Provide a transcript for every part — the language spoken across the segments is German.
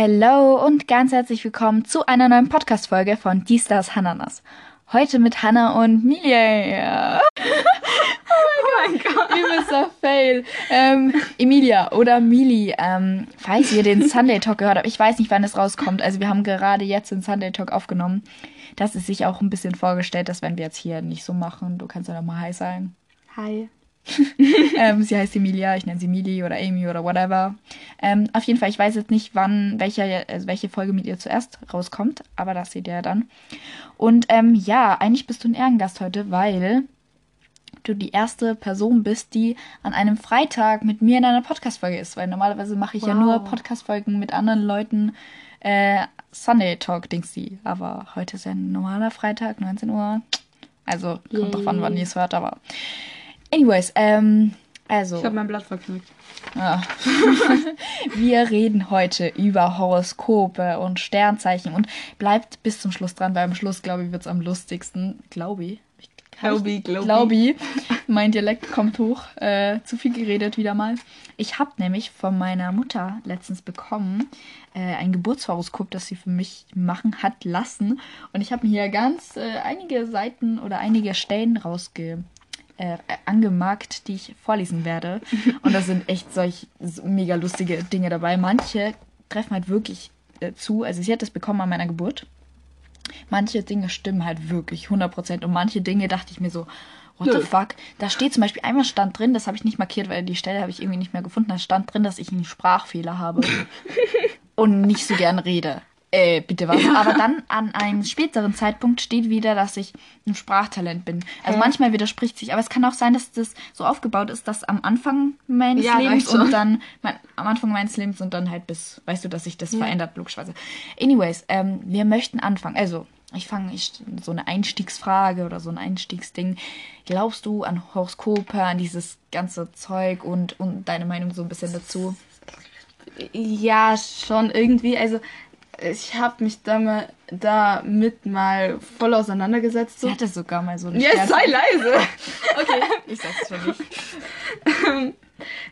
Hello und ganz herzlich willkommen zu einer neuen Podcast-Folge von Die Stars Hananas. Heute mit Hannah und Milia. oh mein Gott. Übelster Fail. Ähm, Emilia oder Mili, ähm, falls ihr den Sunday Talk gehört habt, ich weiß nicht, wann es rauskommt. Also wir haben gerade jetzt den Sunday Talk aufgenommen. Das ist sich auch ein bisschen vorgestellt, dass wenn wir jetzt hier nicht so machen, du kannst ja noch mal Hi sagen. Hi. ähm, sie heißt Emilia, ich nenne sie Mili oder Amy oder whatever. Ähm, auf jeden Fall, ich weiß jetzt nicht, wann, welche, also welche Folge mit ihr zuerst rauskommt, aber das seht ihr ja dann. Und ähm, ja, eigentlich bist du ein Ehrengast heute, weil du die erste Person bist, die an einem Freitag mit mir in einer Podcast-Folge ist, weil normalerweise mache ich wow. ja nur Podcast-Folgen mit anderen Leuten. Äh, Sunday Talk, Dings die. Aber heute ist ja ein normaler Freitag, 19 Uhr. Also kommt Yay. drauf an, wann ihr es hört, aber Anyways, ähm, also. Ich habe mein Blatt verknickt. Ja. Wir reden heute über Horoskope und Sternzeichen und bleibt bis zum Schluss dran, weil am Schluss, glaube ich, wird es am lustigsten. Glaube ich. Glaube ich. Glaube ich. Mein Dialekt kommt hoch. Äh, zu viel geredet wieder mal. Ich habe nämlich von meiner Mutter letztens bekommen äh, ein Geburtshoroskop, das sie für mich machen hat lassen. Und ich habe mir hier ganz äh, einige Seiten oder einige Stellen rausge äh, angemarkt, die ich vorlesen werde. Und da sind echt solch mega lustige Dinge dabei. Manche treffen halt wirklich äh, zu. Also sie hat das bekommen an meiner Geburt. Manche Dinge stimmen halt wirklich 100% und manche Dinge dachte ich mir so, what the fuck? Da steht zum Beispiel, einmal stand drin, das habe ich nicht markiert, weil die Stelle habe ich irgendwie nicht mehr gefunden, da stand drin, dass ich einen Sprachfehler habe und nicht so gern rede äh, bitte was. Ja. Aber dann an einem späteren Zeitpunkt steht wieder, dass ich ein Sprachtalent bin. Also Hä? manchmal widerspricht sich, aber es kann auch sein, dass das so aufgebaut ist, dass am Anfang meines ja, Lebens und dann mein, am Anfang meines Lebens und dann halt bis, weißt du, dass sich das ja. verändert, logischerweise. Anyways, ähm, wir möchten anfangen. Also, ich fange ich, so eine Einstiegsfrage oder so ein Einstiegsding. Glaubst du an Horoskope, an dieses ganze Zeug und, und deine Meinung so ein bisschen dazu? Ja, schon irgendwie. Also ich habe mich damit, damit mal voll auseinandergesetzt. So. Sie hatte sogar mal so eine Ja, sei leise. okay, ich sag's schon nicht.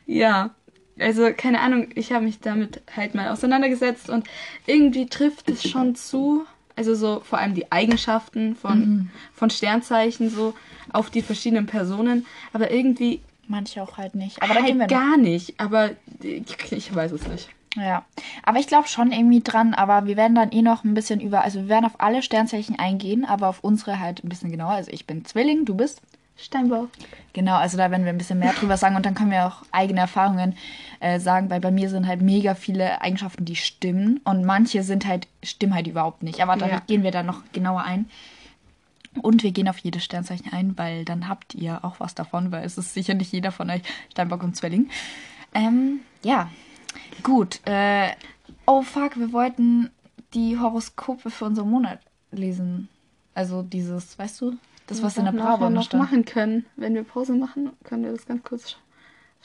ja, also keine Ahnung, ich habe mich damit halt mal auseinandergesetzt und irgendwie trifft es schon zu. Also so vor allem die Eigenschaften von, mhm. von Sternzeichen so auf die verschiedenen Personen. Aber irgendwie. Manche auch halt nicht. Aber halt da gehen wir gar nicht. Aber ich, ich weiß es nicht. Ja, aber ich glaube schon irgendwie dran, aber wir werden dann eh noch ein bisschen über, also wir werden auf alle Sternzeichen eingehen, aber auf unsere halt ein bisschen genauer. Also ich bin Zwilling, du bist Steinbock. Genau, also da werden wir ein bisschen mehr drüber sagen und dann können wir auch eigene Erfahrungen äh, sagen, weil bei mir sind halt mega viele Eigenschaften, die stimmen und manche sind halt, stimmen halt überhaupt nicht. Aber da ja. gehen wir dann noch genauer ein. Und wir gehen auf jedes Sternzeichen ein, weil dann habt ihr auch was davon, weil es ist sicher nicht jeder von euch Steinbock und Zwilling. Ähm, ja, Gut, äh, oh fuck, wir wollten die Horoskope für unseren Monat lesen. Also dieses, weißt du, das, was in der Bravo noch stand. machen können. Wenn wir Pause machen, können wir das ganz kurz schauen.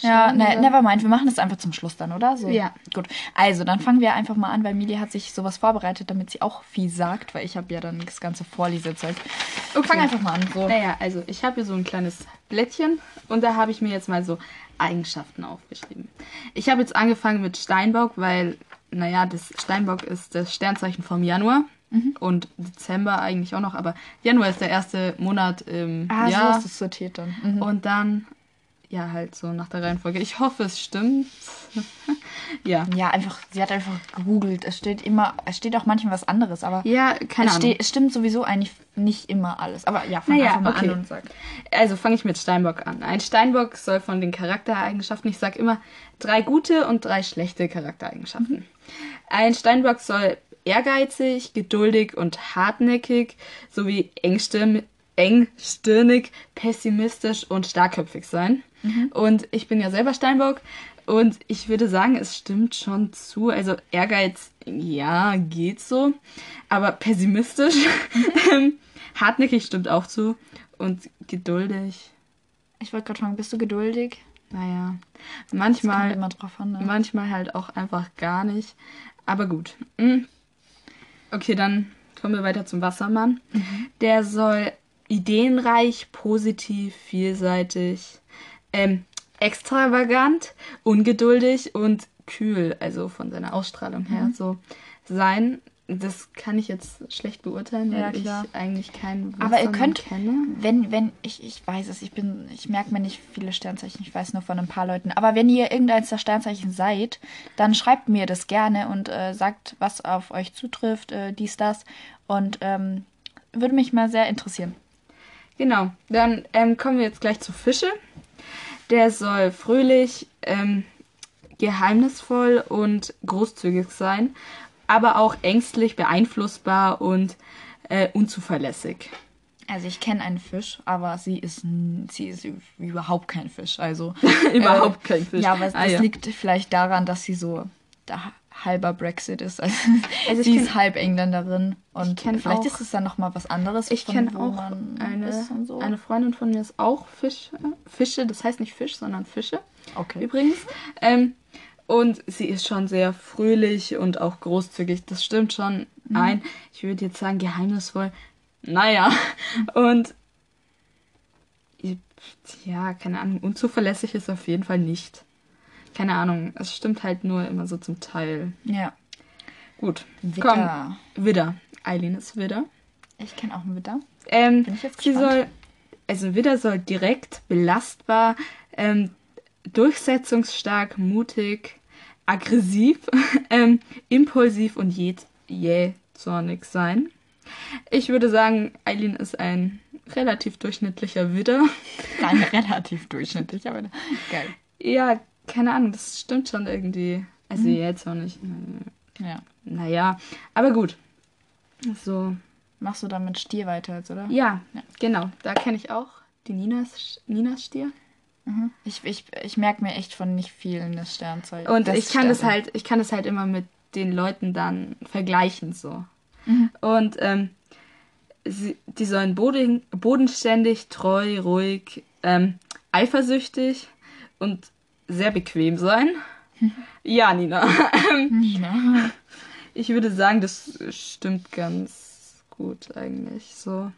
Ja, ne, never mind. Wir machen das einfach zum Schluss dann, oder? So. Ja. Gut. Also, dann fangen wir einfach mal an, weil Mili hat sich sowas vorbereitet, damit sie auch viel sagt, weil ich habe ja dann das ganze Vorlesezeug. Okay. Fang einfach mal an. So. Naja, also ich habe hier so ein kleines Blättchen und da habe ich mir jetzt mal so Eigenschaften aufgeschrieben. Ich habe jetzt angefangen mit Steinbock, weil, naja, das Steinbock ist das Sternzeichen vom Januar. Mhm. Und Dezember eigentlich auch noch, aber Januar ist der erste Monat im ah, Jahr. so ist es sortiert dann. Mhm. Und dann ja, halt so nach der Reihenfolge. Ich hoffe, es stimmt. ja. Ja, einfach, sie hat einfach gegoogelt. Es steht immer, es steht auch manchmal was anderes, aber. Ja, keine es Ahnung. es stimmt sowieso eigentlich nicht immer alles. Aber ja, fang naja, einfach mal okay. an und sag. Also fange ich mit Steinbock an. Ein Steinbock soll von den Charaktereigenschaften, ich sage immer drei gute und drei schlechte Charaktereigenschaften. Mhm. Ein Steinbock soll ehrgeizig, geduldig und hartnäckig sowie engstirnig, engstirnig, pessimistisch und starkköpfig sein. Mhm. Und ich bin ja selber Steinbock und ich würde sagen, es stimmt schon zu. Also Ehrgeiz, ja, geht so. Aber pessimistisch, mhm. hartnäckig stimmt auch zu. Und geduldig. Ich wollte gerade fragen, bist du geduldig? Naja, manchmal, immer drauf an, ne? manchmal halt auch einfach gar nicht. Aber gut. Mhm. Okay, dann kommen wir weiter zum Wassermann. Mhm. Der soll ideenreich, positiv, vielseitig, ähm, extravagant, ungeduldig und kühl, also von seiner Ausstrahlung her so sein. Das kann ich jetzt schlecht beurteilen, weil Ja, ich eigentlich keinen Aber ihr Wassermann könnt, kenne. wenn, wenn, ich, ich weiß es, ich bin, ich merke mir nicht viele Sternzeichen, ich weiß nur von ein paar Leuten. Aber wenn ihr irgendeins der Sternzeichen seid, dann schreibt mir das gerne und äh, sagt, was auf euch zutrifft, äh, dies, das. Und ähm, würde mich mal sehr interessieren. Genau, dann ähm, kommen wir jetzt gleich zu Fische. Der soll fröhlich, ähm, geheimnisvoll und großzügig sein, aber auch ängstlich, beeinflussbar und äh, unzuverlässig. Also ich kenne einen Fisch, aber sie ist, sie ist überhaupt kein Fisch. Also Überhaupt kein Fisch. Ja, aber das Ah, ja. liegt vielleicht daran, dass sie so da halber Brexit ist. Also, Also ich sie ist halb Engländerin und vielleicht auch- ist es dann noch mal was anderes. Ich kenne auch eine, so. eine Freundin von mir ist auch Fisch, Fische, das heißt nicht Fisch, sondern Fische. Okay. Übrigens. Ähm, und sie ist schon sehr fröhlich und auch großzügig. Das stimmt schon Mhm. ein. Ich würde jetzt sagen, geheimnisvoll. Naja. Und ja, keine Ahnung, unzuverlässig ist auf jeden Fall nicht. Keine Ahnung, es stimmt halt nur immer so zum Teil. Ja. Gut, Widder. komm, Widder. Eileen ist Widder. Ich kenne auch einen Widder. Ähm, Bin ich jetzt sie gespannt. soll, also Widder soll direkt, belastbar, ähm, durchsetzungsstark, mutig, aggressiv, ähm, impulsiv und jä- jähzornig sein. Ich würde sagen, Eileen ist ein relativ durchschnittlicher Widder. Nein, relativ durchschnittlich, aber geil. Ja, keine Ahnung, das stimmt schon irgendwie. Also Mhm. jähzornig. Ja. Naja, aber gut. So. Machst du dann mit Stier weiter jetzt, oder? Ja, Ja. genau. Da kenne ich auch die Ninas, Ninas Stier. Mhm. Ich, ich, ich merke mir echt von nicht vielen das Sternzeichen. Und das ich kann das Sterne. halt, ich kann das halt immer mit den Leuten dann vergleichen so. Mhm. Und ähm, sie, die sollen boden, bodenständig, treu, ruhig, ähm, eifersüchtig und sehr bequem sein. Ja, Nina. Nina. Ich würde sagen, das stimmt ganz gut eigentlich so.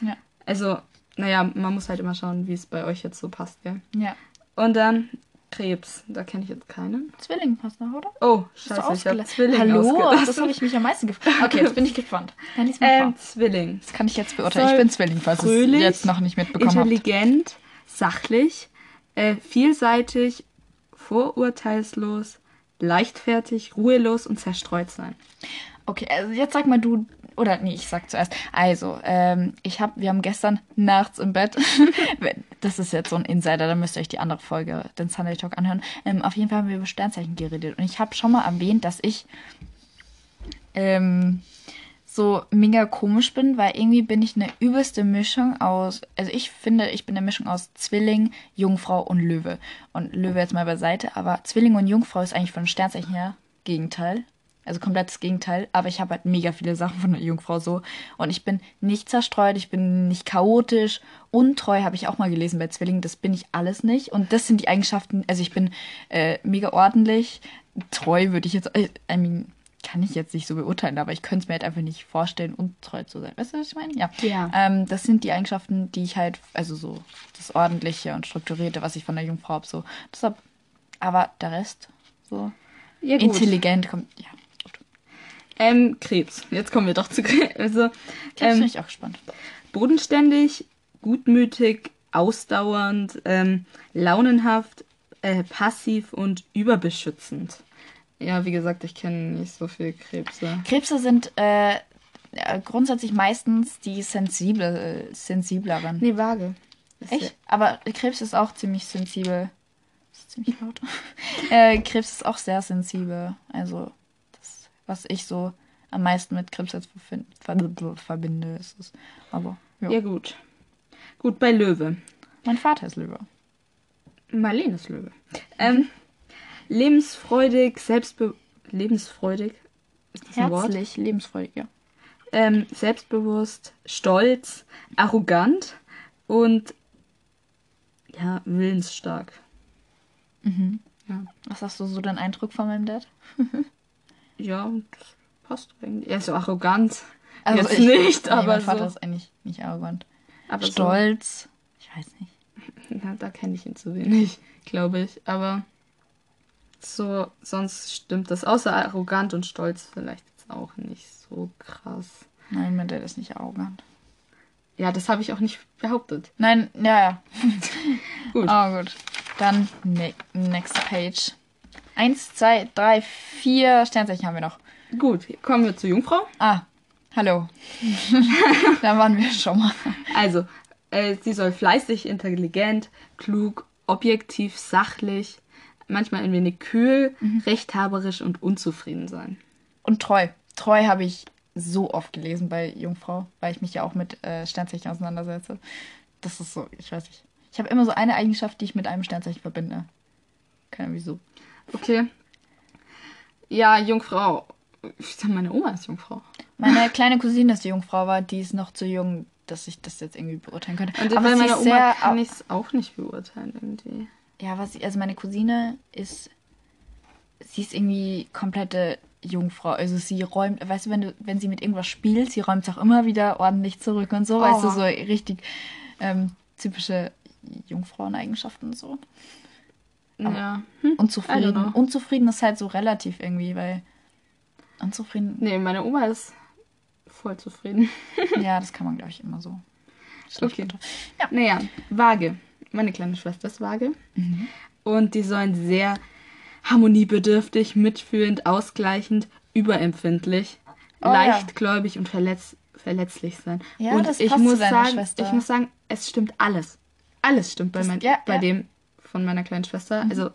Ja. Also, naja, man muss halt immer schauen, wie es bei euch jetzt so passt, gell? Ja. Und dann Krebs. Da kenne ich jetzt keinen. Zwilling passt noch, oder? Oh, scheiße, ich habe? Zwilling Hallo, das habe ich mich am meisten gefragt. Okay, jetzt bin ich gespannt. Dann lies mal Ähm, vor. Zwilling. Das kann ich jetzt beurteilen. soll Ich bin Zwilling, falls ihr es jetzt noch nicht mitbekommen habt. Intelligent, sachlich, äh, vielseitig, vorurteilslos, leichtfertig, ruhelos und zerstreut sein. Okay, also jetzt sag mal du, oder nee, ich sag zuerst. Also, ähm, ich hab, wir haben gestern nachts im Bett, das ist jetzt so ein Insider, da müsst ihr euch die andere Folge, den Sunday Talk anhören. Ähm, auf jeden Fall haben wir über Sternzeichen geredet und ich habe schon mal erwähnt, dass ich ähm, so mega komisch bin, weil irgendwie bin ich eine übelste Mischung aus, also ich finde, ich bin eine Mischung aus Zwilling, Jungfrau und Löwe. Und Löwe jetzt mal beiseite, aber Zwilling und Jungfrau ist eigentlich von Sternzeichen her Gegenteil. Also komplettes Gegenteil, aber ich habe halt mega viele Sachen von der Jungfrau so. Und ich bin nicht zerstreut, ich bin nicht chaotisch, untreu habe ich auch mal gelesen bei Zwillingen, das bin ich alles nicht. Und das sind die Eigenschaften, also ich bin äh, mega ordentlich, treu würde ich jetzt, äh, I mean, kann ich jetzt nicht so beurteilen, aber ich könnte es mir halt einfach nicht vorstellen, untreu zu sein. Weißt du, was ich meine? Ja. Ja. Ähm, das sind die Eigenschaften, die ich halt, also so das Ordentliche und Strukturierte, was ich von der Jungfrau habe, so. Deshalb, aber der Rest, so Ja, intelligent kommt, ja. Gut. Ähm, Krebs. Jetzt kommen wir doch zu Krebs. Also, Jetzt ähm, bin ich auch gespannt. bodenständig, gutmütig, ausdauernd, ähm, launenhaft, äh, passiv und überbeschützend. Ja, wie gesagt, ich kenne nicht so viel Krebse. Krebse sind äh, ja, grundsätzlich meistens die sensible, äh, sensibleren. Nee, vage. Ist Echt? Aber Krebs ist auch ziemlich sensibel. Das ist ziemlich laut. äh, Krebs ist auch sehr sensibel. Also, das, was ich so am meisten mit Krebs jetzt verbinde, ist es. Aber, ja. Ja, ja gut. Gut, bei Löwe. Mein Vater ist Löwe. Marlene ist Löwe. Ähm, lebensfreudig, selbstbe... Lebensfreudig? Ist das ein Wort? Herzlich, lebensfreudig, ja. Ähm, selbstbewusst, stolz, arrogant und ja, willensstark. Mhm. Ja. Was hast du so den Eindruck von meinem Dad? Ja, das passt eigentlich. Er ist so arrogant. Also Jetzt ich- nicht, nee, aber mein Vater so. ist eigentlich nicht arrogant. Aber Stolz. Ich weiß nicht. So, ja, da kenne ich ihn zu wenig, glaube ich. Aber so, sonst stimmt das. Außer arrogant und stolz vielleicht jetzt auch nicht so krass. Nein, mein Dad ist nicht arrogant. Ja, das habe ich auch nicht behauptet. Nein, ja, ja. Gut. Oh, gut. Dann ne next page. Eins, zwei, drei, vier Sternzeichen haben wir noch. Gut, kommen wir zur Jungfrau. Ah, hallo. da waren wir schon mal. Also, äh, sie soll fleißig, intelligent, klug, objektiv, sachlich, manchmal ein wenig kühl, rechthaberisch und unzufrieden sein. Und treu. Treu habe ich so oft gelesen bei Jungfrau, weil ich mich ja auch mit äh, Sternzeichen auseinandersetze. Das ist so, ich weiß nicht. Ich habe immer so eine Eigenschaft, die ich mit einem Sternzeichen verbinde. Keine Ahnung wieso. Okay. Ja, Jungfrau. Ich sag, meine Oma ist Jungfrau. Meine kleine Cousine ist die Jungfrau, war die ist noch zu jung, dass ich das jetzt irgendwie beurteilen könnte. Und Aber bei meiner Oma kann ich es auch nicht beurteilen irgendwie. Ja, was ich, also meine Cousine ist, sie ist irgendwie komplette Jungfrau. Also sie räumt, weißt du, wenn du, wenn sie mit irgendwas spielt, sie räumt es auch immer wieder ordentlich zurück und so, weißt du, Oh. so richtig ähm, typische Jungfraueneigenschaften und so. Ja. Hm? Unzufrieden. Unzufrieden ist halt so relativ irgendwie, weil unzufrieden, Nee, meine Oma ist voll zufrieden. ja, das kann man, glaube ich, immer so. Okay. runter. Naja, Waage. Meine kleine Schwester ist Waage. Mhm. Und die sollen sehr harmoniebedürftig, mitfühlend, ausgleichend, überempfindlich, Oh ja. leichtgläubig und verletz verletzlich sein. Ja, und das ich passt muss sagen, Schwester. ich muss sagen, es stimmt alles. Alles stimmt bei, Das- mein, ja, bei ja. dem von meiner kleinen Schwester. Also,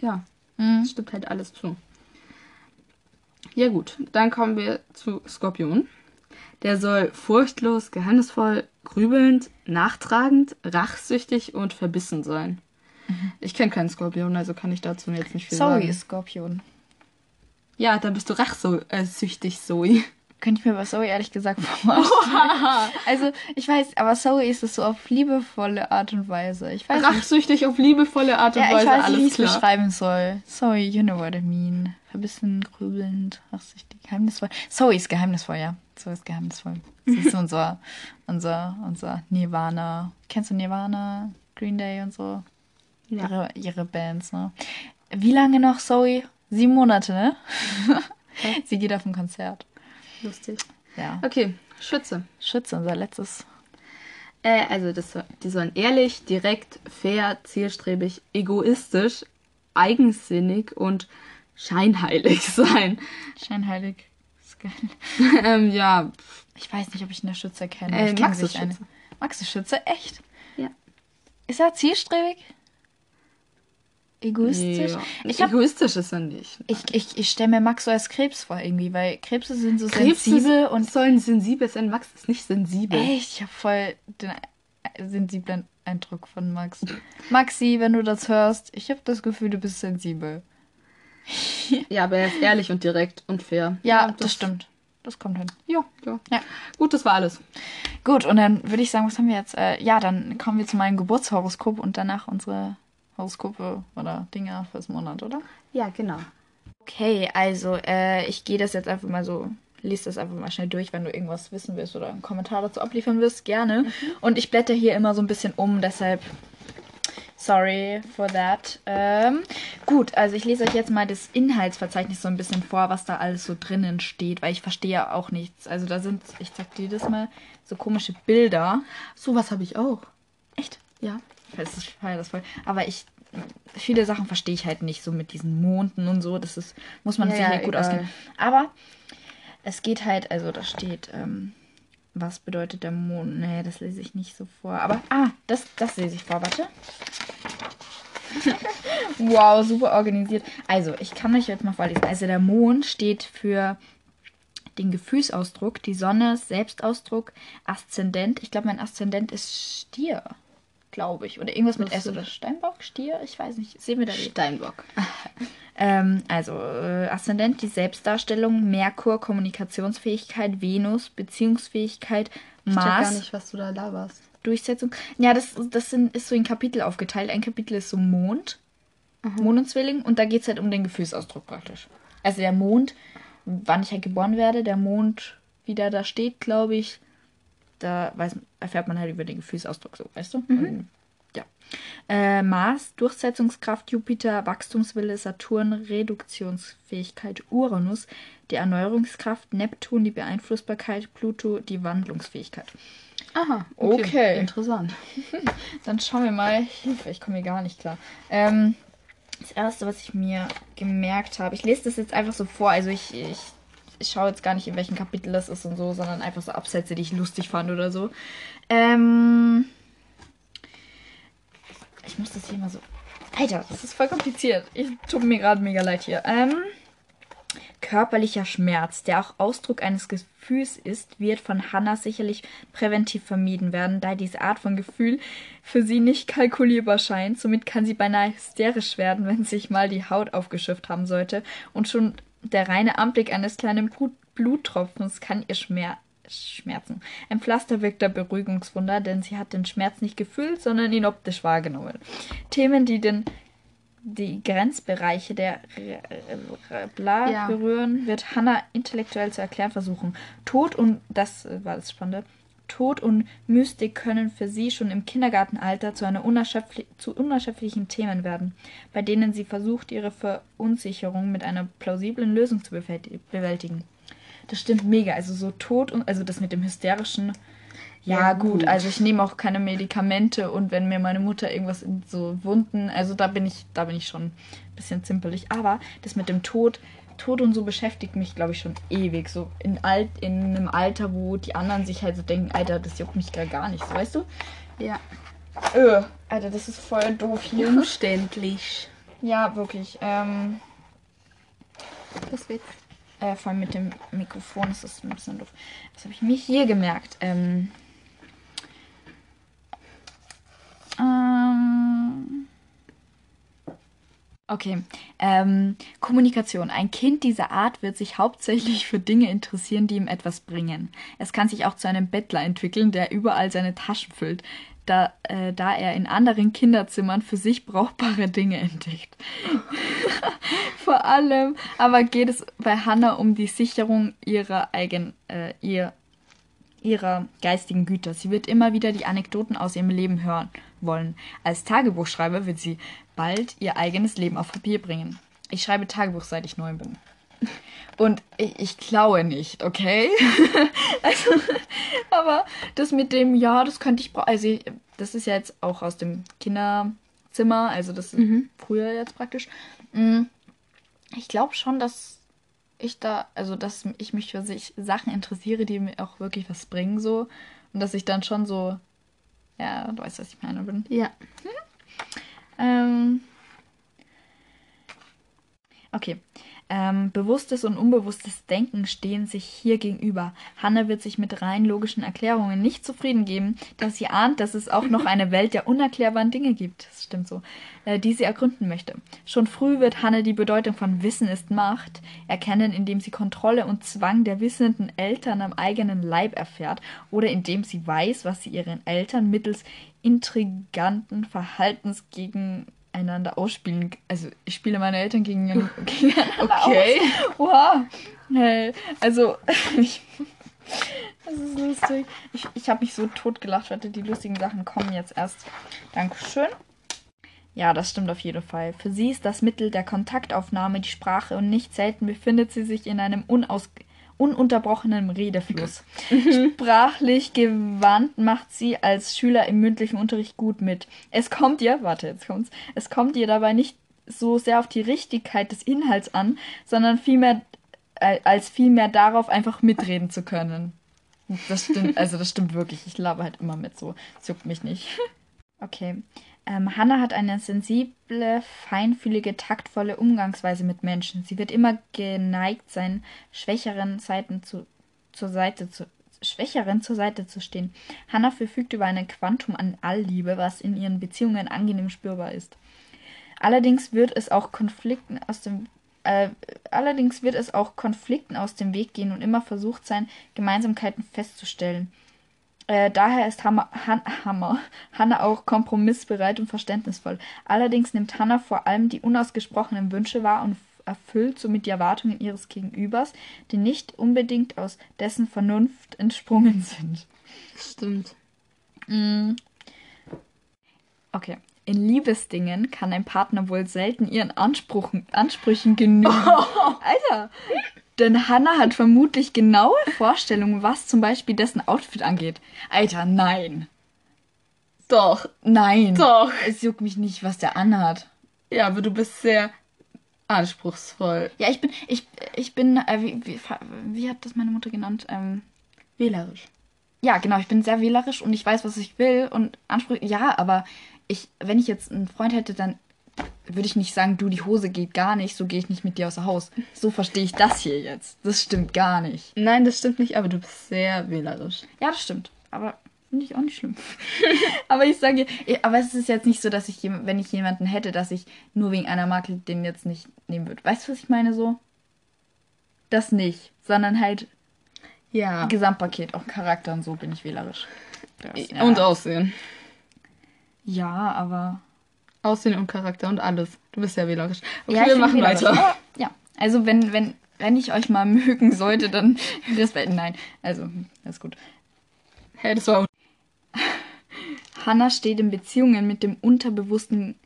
ja, Mhm. es stimmt halt alles zu. Ja gut, dann kommen wir zu Skorpion. Der soll furchtlos, geheimnisvoll, grübelnd, nachtragend, rachsüchtig und verbissen sein. Ich kenne keinen Skorpion, also kann ich dazu jetzt nicht viel Zoe sagen. ist Skorpion. Ja, dann bist du rachsüchtig, Zoe. Könnte ich mir bei Zoe ehrlich gesagt vorstellen. also, ich weiß, aber Zoe ist es so auf liebevolle Art und Weise. Ich weiß nicht. Rachsüchtig auf liebevolle Art und Ja, ich Weise, weiß nicht, wie alles ich es beschreiben soll. Zoe, you know what I mean. Verbissen, grübelnd, rachsüchtig, geheimnisvoll. Zoe ist geheimnisvoll, ja. Zoe ist geheimnisvoll. Sie ist unser, unser, unser Nirvana. Kennst du Nirvana, Green Day und so? Ja. Ihre, ihre Bands, ne? Wie lange noch, Zoe? Sieben Monate, ne? Sie geht auf ein Konzert. Lustig. Ja. Okay, Schütze. Schütze, unser letztes. Äh, also das, die sollen ehrlich, direkt, fair, zielstrebig, egoistisch, eigensinnig und scheinheilig sein. Scheinheilig. Ist geil. ähm, ja, Ich weiß nicht, ob ich eine Schütze kenne. Äh, ich kenn Max ist sich eine. Schütze. Max ist Schütze? Echt? Ja. Ist er zielstrebig? Egoistisch? Ja. Ich, hab, egoistisch ist er nicht. ich, ich, ich stelle mir Max so als Krebs vor irgendwie, weil Krebse sind so Krebs sensibel und sollen sensibel sein. Max ist nicht sensibel. echt, ich habe voll den sensiblen Eindruck von Max. Maxi, wenn du das hörst, ich habe das Gefühl, du bist sensibel. Ja, aber er ist ehrlich und direkt und fair. Ja, Und das, stimmt. Das kommt hin. Ja, ja. Ja. Gut, das war alles. Gut, und dann würde ich sagen, was haben wir jetzt? Äh, ja, dann kommen wir zu meinem Geburtshoroskop und danach unsere Horoskope oder Dinger fürs Monat, oder? Ja, genau. Okay, also äh, ich gehe das jetzt einfach mal so, lies das einfach mal schnell durch, wenn du irgendwas wissen willst oder einen Kommentar dazu abliefern willst, gerne. Und ich blätter hier immer so ein bisschen um, deshalb sorry for that. Ähm, gut, also ich lese euch jetzt mal das Inhaltsverzeichnis so ein bisschen vor, was da alles so drinnen steht, weil ich verstehe ja auch nichts. Also da sind, ich zeig dir das mal, so komische Bilder. So was habe ich auch. Echt? Ja. Das ist feier das voll. Aber ich, viele Sachen verstehe ich halt nicht, so mit diesen Monden und so. Das ist, muss man Ja, sich ja, halt gut egal. auskennen. Aber es geht halt, also da steht, ähm, was bedeutet der Mond? Nee, das lese ich nicht so vor. Aber, ah, das, das lese ich vor, warte. wow, super organisiert. Also, ich kann euch jetzt mal vorlesen. Also, der Mond steht für den Gefühlsausdruck, die Sonne, Selbstausdruck, Aszendent. Ich glaube, mein Aszendent ist Stier, glaube ich. Oder irgendwas mit S oder Steinbock, Stier, ich weiß nicht. Sehen wir da. Steinbock. Ähm, also, äh, Aszendent, die Selbstdarstellung, Merkur, Kommunikationsfähigkeit, Venus, Beziehungsfähigkeit, Ich check Mars, gar nicht, was du da laberst. Durchsetzung. Ja, das, das sind, ist so in Kapitel aufgeteilt. Ein Kapitel ist so Mond, Mond und Zwilling und da geht es halt um den Gefühlsausdruck praktisch. Also der Mond, wann ich halt geboren werde, der Mond, wie der da steht, glaube ich, da weiß, erfährt man halt über den Gefühlsausdruck so, weißt du? Und, ja. Äh, Mars, Durchsetzungskraft, Jupiter, Wachstumswille, Saturn, Reduktionsfähigkeit, Uranus, die Erneuerungskraft, Neptun, die Beeinflussbarkeit, Pluto, die Wandlungsfähigkeit. Aha, Okay. Interessant. Dann schauen wir mal. Hilfe, ich komme hier gar nicht klar. Ähm, das erste, was ich mir gemerkt habe, ich lese das jetzt einfach so vor. Also ich, ich, ich schaue jetzt gar nicht, in welchem Kapitel das ist und so, sondern einfach so Absätze, die ich lustig fand oder so. Ähm, ich muss das hier mal so. Alter, das ist voll kompliziert. Ich tut mir gerade mega leid hier. Ähm, körperlicher Schmerz, der auch Ausdruck eines Gefühls ist, wird von Hannah sicherlich präventiv vermieden werden, da diese Art von Gefühl für sie nicht kalkulierbar scheint. Somit kann sie beinahe hysterisch werden, wenn sich mal die Haut aufgeschifft haben sollte. Und schon der reine Anblick eines kleinen Blut Bluttropfens kann ihr Schmerz Schmerzen. Ein Pflaster wirkt der Beruhigungswunder, denn sie hat den Schmerz nicht gefühlt, sondern ihn optisch wahrgenommen. Themen, die den die Grenzbereiche der Bla Ja. berühren, wird Hannah intellektuell zu erklären versuchen. Tod und das äh, war das Spannende. Tod und Mystik können für sie schon im Kindergartenalter zu, einer unerschöpfli zu unerschöpflichen Themen werden, bei denen sie versucht, ihre Verunsicherung mit einer plausiblen Lösung zu bewälti- bewältigen. Das stimmt mega. Also so Tod und also das mit dem hysterischen. Ja, Ja, gut. gut. Also ich nehme auch keine Medikamente und wenn mir meine Mutter irgendwas in so Wunden, also da bin ich, da bin ich schon ein bisschen zimpelig. Aber das mit dem Tod, Tod und so beschäftigt mich, glaube ich, schon ewig. So in alt, in einem Alter, wo die anderen sich halt so denken, Alter, das juckt mich gar gar nicht, so weißt du? Ja. Öh, Alter, das ist voll doof hier. Umständlich. Ja, wirklich. Ähm, Das wird. äh, vor allem mit dem Mikrofon ist das ein bisschen doof. Was habe ich mir hier gemerkt? Ähm, ähm, okay. Ähm, Kommunikation. Ein Kind dieser Art wird sich hauptsächlich für Dinge interessieren, die ihm etwas bringen. Es kann sich auch zu einem Bettler entwickeln, der überall seine Taschen füllt, da, äh, da er in anderen Kinderzimmern für sich brauchbare Dinge entdeckt. Vor allem aber geht es bei Hannah um die Sicherung ihrer eigen, äh, ihr, ihrer geistigen Güter. Sie wird immer wieder die Anekdoten aus ihrem Leben hören wollen. Als Tagebuchschreiber wird sie bald ihr eigenes Leben auf Papier bringen. Ich schreibe Tagebuch, seit ich neun bin. Und ich, ich klaue nicht, okay? also, aber das mit dem, ja, das könnte ich brauchen. Also, das ist ja jetzt auch aus dem Kinderzimmer, also das früher jetzt praktisch. Mm, Ich glaube schon, dass ich da, also dass ich mich für sich Sachen interessiere, die mir auch wirklich was bringen, so. Und dass ich dann schon so, ja, du weißt, was ich meine, bin. Ja. Ähm, okay. Ähm, bewusstes und unbewusstes Denken stehen sich hier gegenüber. Hannah wird sich mit rein logischen Erklärungen nicht zufrieden geben, da sie ahnt, dass es auch noch eine Welt der unerklärbaren Dinge gibt. Das stimmt so. Äh, die sie ergründen möchte. Schon früh wird Hannah die Bedeutung von Wissen ist Macht erkennen, indem sie Kontrolle und Zwang der wissenden Eltern am eigenen Leib erfährt oder indem sie weiß, was sie ihren Eltern mittels intriganten Verhaltens gegeneinander ausspielen. Also ich spiele meine Eltern gegen, gegeneinander Okay. aus. Wow. Hey, also ich, das ist lustig. Ich, ich habe mich so totgelacht. Warte, die lustigen Sachen kommen jetzt erst. Dankeschön. Ja, das stimmt auf jeden Fall. Für sie ist das Mittel der Kontaktaufnahme die Sprache und nicht selten befindet sie sich in einem unaus ununterbrochenen Redefluss. Sprachlich gewandt macht sie als Schüler im mündlichen Unterricht gut mit. Es kommt ihr, warte, jetzt kommt's, es kommt ihr dabei nicht so sehr auf die Richtigkeit des Inhalts an, sondern vielmehr äh, als vielmehr darauf, einfach mitreden zu können. Das stimmt, also das stimmt wirklich. Ich laber halt immer mit so. Es juckt mich nicht. Okay. Ähm, Hannah hat eine sensible, feinfühlige, taktvolle Umgangsweise mit Menschen. Sie wird immer geneigt sein, schwächeren Seiten zu, zur Seite zu Schwächeren zur Seite zu stehen. Hannah verfügt über ein Quantum an Allliebe, was in ihren Beziehungen angenehm spürbar ist. Allerdings wird es auch Konflikten aus dem äh, allerdings wird es auch Konflikten aus dem Weg gehen und immer versucht sein, Gemeinsamkeiten festzustellen. Äh, daher ist Hammer, Han, Hammer, Hannah auch kompromissbereit und verständnisvoll. Allerdings nimmt Hannah vor allem die unausgesprochenen Wünsche wahr und erfüllt somit die Erwartungen ihres Gegenübers, die nicht unbedingt aus dessen Vernunft entsprungen sind. Stimmt. Mm. Okay. In Liebesdingen kann ein Partner wohl selten ihren Ansprüchen, Ansprüchen genügen. Alter! Denn Hannah hat vermutlich genaue Vorstellungen, was zum Beispiel dessen Outfit angeht. Alter, nein. Doch. Nein. Doch. Es juckt mich nicht, was der anhat. Ja, aber du bist sehr anspruchsvoll. Ja, ich bin, ich, ich bin, äh, wie, wie, wie hat das meine Mutter genannt? Ähm, Wählerisch. ja, genau, ich bin sehr wählerisch und ich weiß, was ich will und Ansprüche, ja, aber ich, wenn ich jetzt einen Freund hätte, dann würde ich nicht sagen, du, die Hose geht gar nicht, so gehe ich nicht mit dir außer Haus. So verstehe ich das hier jetzt. Das stimmt gar nicht. Nein, das stimmt nicht, aber du bist sehr wählerisch. Ja, das stimmt. Aber finde ich auch nicht schlimm. aber ich sage, aber es ist jetzt nicht so, dass ich, wenn ich jemanden hätte, dass ich nur wegen einer Marke den jetzt nicht nehmen würde. Weißt du, was ich meine so? Das nicht, sondern halt Ja. Gesamtpaket, auch Charakter und so bin ich wählerisch. Das, ja. Und Aussehen. Ja, aber. Aussehen und Charakter und alles. Du bist sehr wählerisch. Okay, ja, wir machen weiter. Ja, also wenn, wenn, wenn ich euch mal mögen sollte, dann Respekt. Nein, also, alles gut. Hey, das war Hannah steht in Beziehungen mit dem Unterbewussten,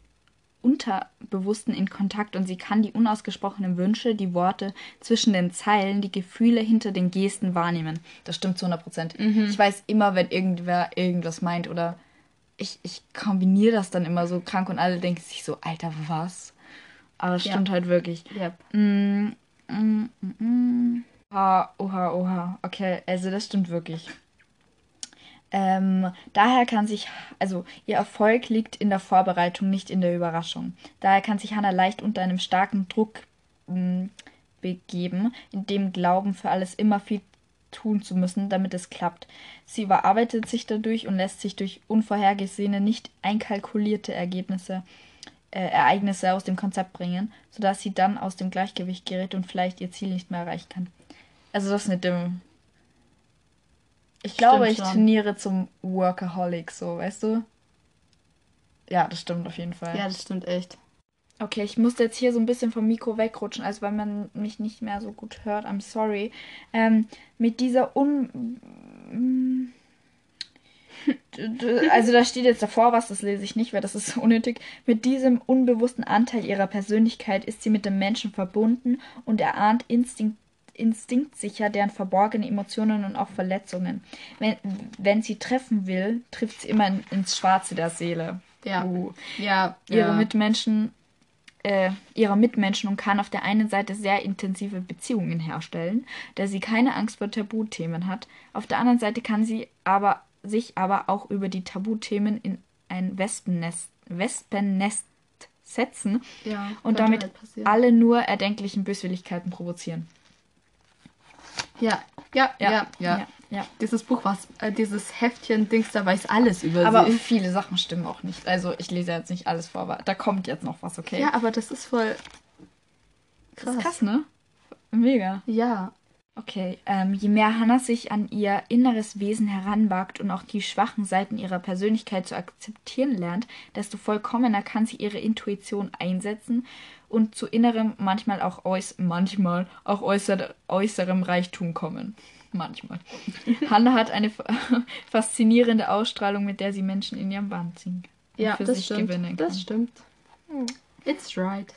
Unterbewussten in Kontakt und sie kann die unausgesprochenen Wünsche, die Worte zwischen den Zeilen, die Gefühle hinter den Gesten wahrnehmen. Das stimmt zu 100 Prozent. Ich weiß immer, wenn irgendwer irgendwas meint oder ich, ich kombiniere das dann immer so krank und alle denken sich so, Alter, was? Aber es Ja. stimmt halt wirklich. Yep. Mm, mm, mm, mm. Oha, oha, oha. Okay, also das stimmt wirklich. Ähm, daher kann sich, also ihr Erfolg liegt in der Vorbereitung, nicht in der Überraschung. Daher kann sich Hannah leicht unter einem starken Druck mm, begeben, in dem Glauben für alles immer viel tun zu müssen, damit es klappt. Sie überarbeitet sich dadurch und lässt sich durch unvorhergesehene, nicht einkalkulierte Ergebnisse, äh, Ereignisse aus dem Konzept bringen, sodass sie dann aus dem Gleichgewicht gerät und vielleicht ihr Ziel nicht mehr erreichen kann. Also das mit dem. Ich Stimmt glaube, ich schon. trainiere zum Workaholic, so, weißt du? Ja, das stimmt auf jeden Fall. Ja, das stimmt echt. Okay, ich musste jetzt hier so ein bisschen vom Mikro wegrutschen, also weil man mich nicht mehr so gut hört. I'm sorry. Ähm, mit dieser un... mm, Also da steht jetzt davor was, das lese ich nicht, weil das ist so unnötig. Mit diesem unbewussten Anteil ihrer Persönlichkeit ist sie mit dem Menschen verbunden und erahnt instinkt, instinktsicher deren verborgene Emotionen und auch Verletzungen. Wenn, wenn sie treffen will, trifft sie immer in, ins Schwarze der Seele. Ja. Uh Ja. ihre ja. Mitmenschen, äh, ihrer Mitmenschen und kann auf der einen Seite sehr intensive Beziehungen herstellen, da sie keine Angst vor Tabuthemen hat. Auf der anderen Seite kann sie aber sich aber auch über die Tabuthemen in ein Wespennest, Wespennest setzen Ja, und damit halt alle nur erdenklichen Böswilligkeiten provozieren. Ja. Ja, ja, ja. ja, ja. Dieses Buch, was, äh, dieses Heftchen, Dings, da weiß alles über Aber sie. viele Sachen stimmen auch nicht. Also ich lese jetzt nicht alles vor, aber da kommt jetzt noch was, okay? Ja, aber das ist voll das ist krass, ne? Mega. Ja. Okay, ähm, je mehr Hannah sich an ihr inneres Wesen heranwagt und auch die schwachen Seiten ihrer Persönlichkeit zu akzeptieren lernt, desto vollkommener kann sie ihre Intuition einsetzen und zu innerem, manchmal auch, äuß manchmal auch äußer äußerem Reichtum kommen. Manchmal. Hannah hat eine fa- faszinierende Ausstrahlung, mit der sie Menschen in ihren Bann ziehen Ja, für das sich stimmt. Das stimmt. It's right.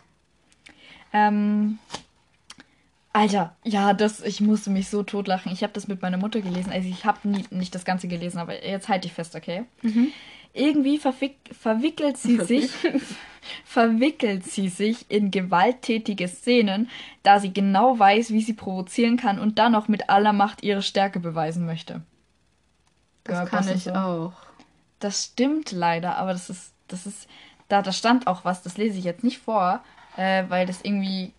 Ähm, Alter, ja, das, ich musste mich so totlachen. Ich habe das mit meiner Mutter gelesen. Also ich habe nicht das Ganze gelesen, aber jetzt halte ich fest, okay? Irgendwie verwick, verwickelt sie sich, verwickelt sie sich in gewalttätige Szenen, da sie genau weiß, wie sie provozieren kann und dann auch mit aller Macht ihre Stärke beweisen möchte. Das kann ich so. auch. Das stimmt leider, aber das ist, das ist, da, da stand auch was, das lese ich jetzt nicht vor, äh, weil das irgendwie,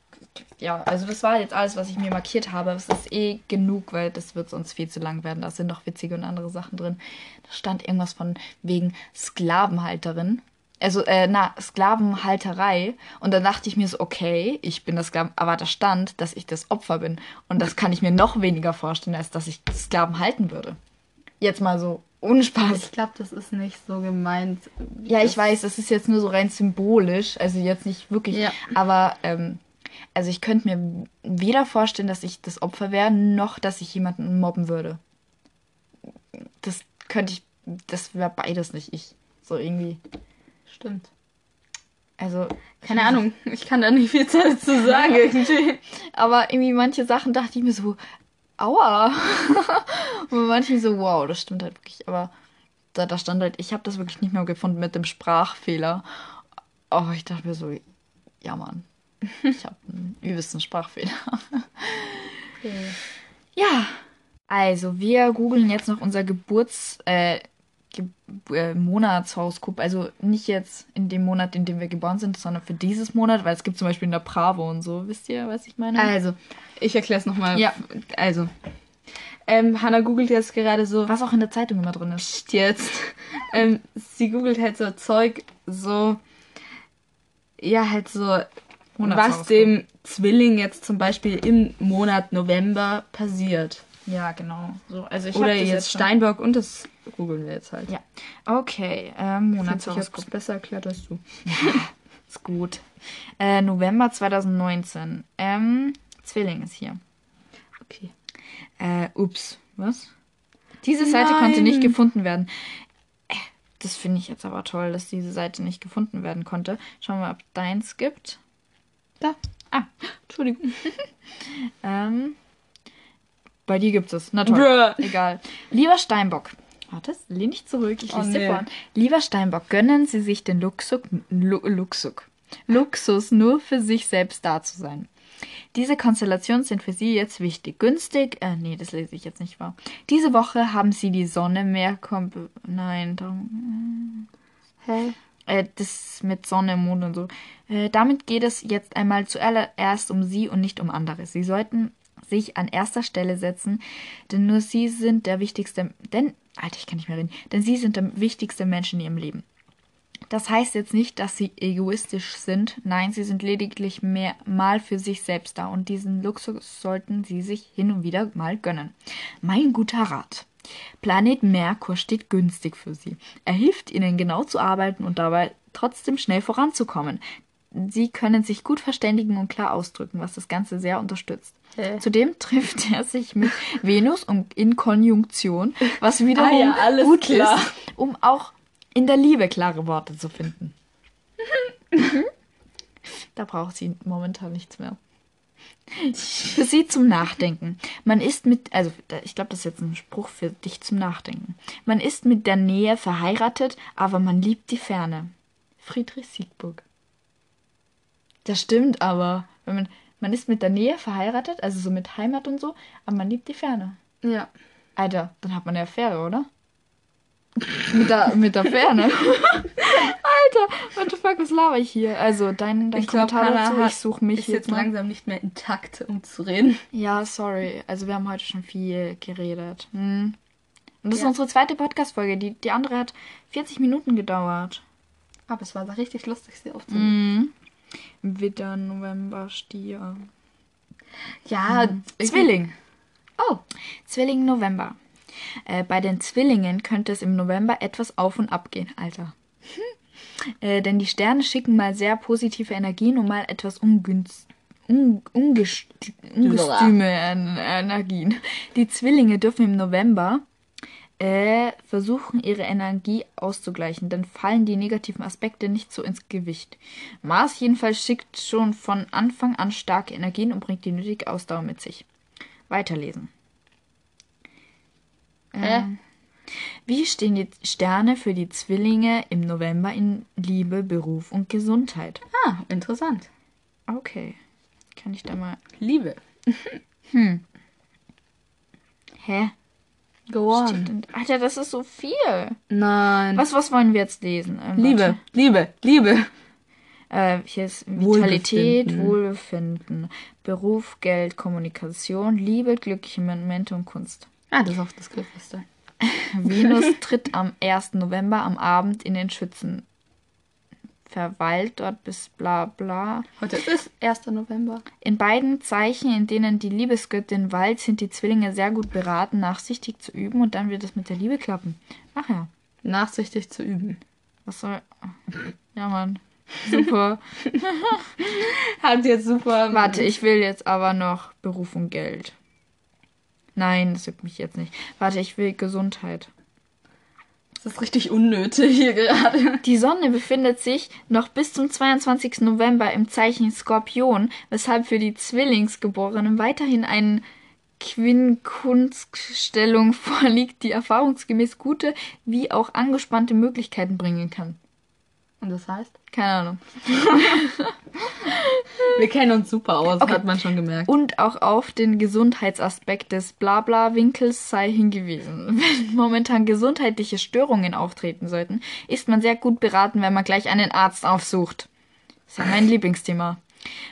ja, also das war jetzt alles, was ich mir markiert habe. Es ist eh genug, weil das wird sonst viel zu lang werden. Da sind noch witzige und andere Sachen drin. Da stand irgendwas von wegen Sklavenhalterin. Also, äh, na, Sklavenhalterei. Und dann dachte ich mir so, okay, ich bin das Sklaven, aber da stand, dass ich das Opfer bin. Und das kann ich mir noch weniger vorstellen, als dass ich Sklaven halten würde. Jetzt mal so, ohne Spaß. Ich glaube, das ist nicht so gemeint. Ja, ich weiß, das ist jetzt nur so rein symbolisch, also jetzt nicht wirklich, Ja. aber ähm, also ich könnte mir weder vorstellen, dass ich das Opfer wäre, noch dass ich jemanden mobben würde. Das könnte ich, das wäre beides nicht ich. So irgendwie. Stimmt. Also, Keine Ahnung, ich kann da nicht viel dazu sagen irgendwie. aber irgendwie manche Sachen dachte ich mir so, aua. Und bei manchen so, wow, das stimmt halt wirklich. Aber da, da stand halt, ich habe das wirklich nicht mehr gefunden mit dem Sprachfehler. Oh, ich dachte mir so, ja Mann, ich habe einen übelsten Sprachfehler. Ja, also wir googeln jetzt noch unser Geburts, äh, äh, Monatshoroskop. Also nicht jetzt in dem Monat, in dem wir geboren sind, sondern für dieses Monat, weil es gibt zum Beispiel in der Bravo und so. Wisst ihr, was ich meine? Also, ich erkläre es nochmal. Ja. Also, ähm, Hannah googelt jetzt gerade so. was auch in der Zeitung immer drin ist. Jetzt. ähm, sie googelt halt so Zeug, so. Ja, halt so. Was dem Zwilling jetzt zum Beispiel im Monat November passiert. Ja, genau. So, also ich Oder jetzt schon. Steinbock und das googeln wir jetzt halt. Ja. Okay, ähm, Ich Monatshoroskop. es besser erklärt als du. Ist gut. Äh, November 2019. Ähm, Zwilling ist hier. Okay. Äh, ups. Was? Diese Seite konnte Nein. nicht gefunden werden. Äh, das finde ich jetzt aber toll, dass diese Seite nicht gefunden werden konnte. Schauen wir mal, ob deins gibt. Da. Ah, Entschuldigung. ähm, bei dir gibt es. Na toll. Bruh. Egal. Lieber Steinbock. Warte, lehn dich zurück. Ich Oh, lese dir nee. vor. Lieber Steinbock, gönnen Sie sich den Luxus, Lu, Luxus, Luxus, nur für sich selbst da zu sein. Diese Konstellationen sind für Sie jetzt wichtig. Günstig, äh, nee, das lese ich jetzt nicht vor. Diese Woche haben Sie die Sonne mehr, Kom nein, darum, Hä? äh, das mit Sonne, Mond und so. Äh, damit geht es jetzt einmal zuallererst um Sie und nicht um andere. Sie sollten sich an erster Stelle setzen, denn nur Sie sind der wichtigste, denn, Alter, ich kann nicht mehr reden, denn Sie sind der wichtigste Mensch in Ihrem Leben. Das heißt jetzt nicht, dass sie egoistisch sind. Nein, sie sind lediglich mehr mal für sich selbst da und diesen Luxus sollten sie sich hin und wieder mal gönnen. Mein guter Rat. Planet Merkur steht günstig für sie. Er hilft ihnen genau zu arbeiten und dabei trotzdem schnell voranzukommen. Sie können sich gut verständigen und klar ausdrücken, was das Ganze sehr unterstützt. Hä? Zudem trifft er sich mit Venus und in Konjunktion, was wiederum Ah ja, alles gut klar. ist, um auch in der Liebe klare Worte zu finden. da braucht sie momentan nichts mehr. Für sie zum Nachdenken. Man ist mit, also ich glaube, das ist jetzt ein Spruch für dich zum Nachdenken. Man ist mit der Nähe verheiratet, aber man liebt die Ferne. Friedrich Siegburg. Das stimmt aber. Wenn man, man ist mit der Nähe verheiratet, also so mit Heimat und so, aber man liebt die Ferne. Ja. Alter, dann hat man eine Affäre, oder? mit, der, mit der Ferne. Alter, what the fuck, was laber ich hier? Also, dein, dein Ich Kommentar Hannah dazu, ich suche mich ist jetzt mal. langsam nicht mehr intakt, um zu reden. Ja, sorry. Also, wir haben heute schon viel geredet. Hm. Und das ist Ja. unsere zweite Podcast-Folge. Die, die andere hat 40 Minuten gedauert. Aber es war richtig lustig, sie aufzunehmen. Mhm. Widder, November, Stier. Ja, Zwilling. Oh, Zwilling November. Äh, bei den Zwillingen könnte es im November etwas auf und ab gehen, Alter. äh, denn die Sterne schicken mal sehr positive Energien und mal etwas ungünst, un, ungest, ungestüme En- Energien. Die Zwillinge dürfen im November äh, versuchen, ihre Energie auszugleichen, dann fallen die negativen Aspekte nicht so ins Gewicht. Mars jedenfalls schickt schon von Anfang an starke Energien und bringt die nötige Ausdauer mit sich. Weiterlesen. Ähm, wie stehen die Sterne für die Zwillinge im November in Liebe, Beruf und Gesundheit? Ah, interessant. Okay. Kann ich da mal. Liebe. Hä? Denn- Alter, das ist so viel. Nein. Was, was wollen wir jetzt lesen? Ähm, Liebe. Liebe, Liebe. Äh, hier ist Vitalität, Wohlbefinden. Wohlbefinden, Beruf, Geld, Kommunikation, Liebe, glückliche Momente und Kunst. Ah, das ist auch das Glücklichste. Venus tritt am 1. November am Abend in den Schützen. Verweilt dort bis bla bla. Heute ist 1. November. In beiden Zeichen, in denen die Liebesgöttin weilt, sind die Zwillinge sehr gut beraten, nachsichtig zu üben und dann wird es mit der Liebe klappen. Ach ja, Nachsichtig zu üben. was soll. Ja, Mann. Super. Hat jetzt super. Warte, ich will jetzt aber noch Beruf und Geld. Nein, das juckt mich jetzt nicht. Warte, ich will Gesundheit. Das ist richtig unnötig hier gerade. Die Sonne befindet sich noch bis zum 22. November im Zeichen Skorpion, weshalb für die Zwillingsgeborenen weiterhin eine Quinkunststellung vorliegt, die erfahrungsgemäß gute wie auch angespannte Möglichkeiten bringen kann. Und das heißt? Keine Ahnung. Wir kennen uns super aus, Okay. hat man schon gemerkt. Und auch auf den Gesundheitsaspekt des Blabla-Winkels sei hingewiesen. Wenn momentan gesundheitliche Störungen auftreten sollten, ist man sehr gut beraten, wenn man gleich einen Arzt aufsucht. Das ist ja mein Lieblingsthema.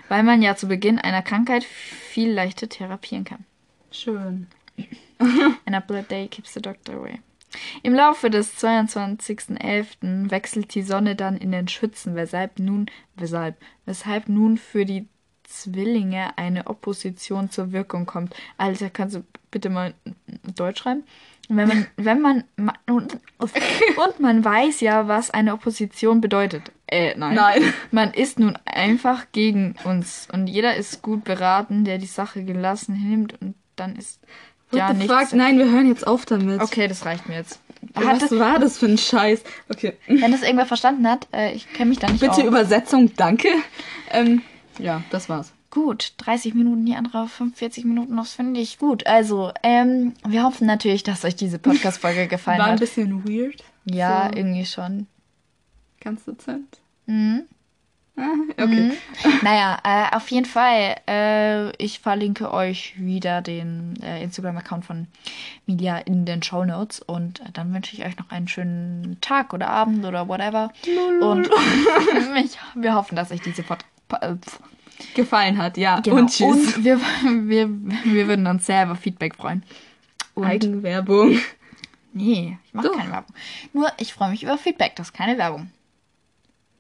Weil man ja zu Beginn einer Krankheit viel leichter therapieren kann. Schön. An apple a day keeps the doctor away. Im Laufe des 22.11. wechselt die Sonne dann in den Schützen, weshalb nun, weshalb, weshalb nun für die Zwillinge eine Opposition zur Wirkung kommt. Alter, kannst du bitte mal Deutsch schreiben? Wenn man, wenn man, ma- und, und man weiß ja, was eine Opposition bedeutet. Äh, nein. Nein. Man ist nun einfach gegen uns und jeder ist gut beraten, der die Sache gelassen hinnimmt und dann ist What ja the nichts. fuck? Nein, wir hören jetzt auf damit. Okay, das reicht mir jetzt. Hat Was das, war das für ein Scheiß? Okay. wenn das irgendwer verstanden hat, äh, ich kenne mich da nicht Bitte aus. Übersetzung, danke. Ähm, ja, das war's. Gut, 30 Minuten, die andere 45 Minuten, das finde ich gut. Also, ähm, wir hoffen natürlich, dass euch diese Podcast-Folge gefallen War ein hat. bisschen weird. Ja, so. irgendwie schon. Ganz dezent. Mhm. Okay. Naja, äh, auf jeden Fall, äh, ich verlinke euch wieder den äh, Instagram-Account von Media in den Show Notes und äh, dann wünsche ich euch noch einen schönen Tag oder Abend oder whatever. Und ich, wir hoffen, dass euch diese Pod po- äh, Gefallen hat, ja. genau. Und tschüss. Und wir, wir, wir würden uns sehr über Feedback freuen. Und Eigenwerbung. nee, ich mache keine Werbung. Nur, ich freue mich über Feedback, das ist keine Werbung.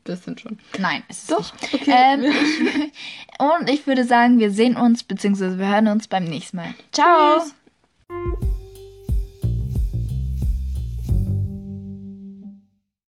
Bisschen schon. Nein, ist es Doch, nicht. okay. Ähm, ich, und ich würde sagen, wir sehen uns, beziehungsweise wir hören uns beim nächsten Mal. Ciao! Tschüss.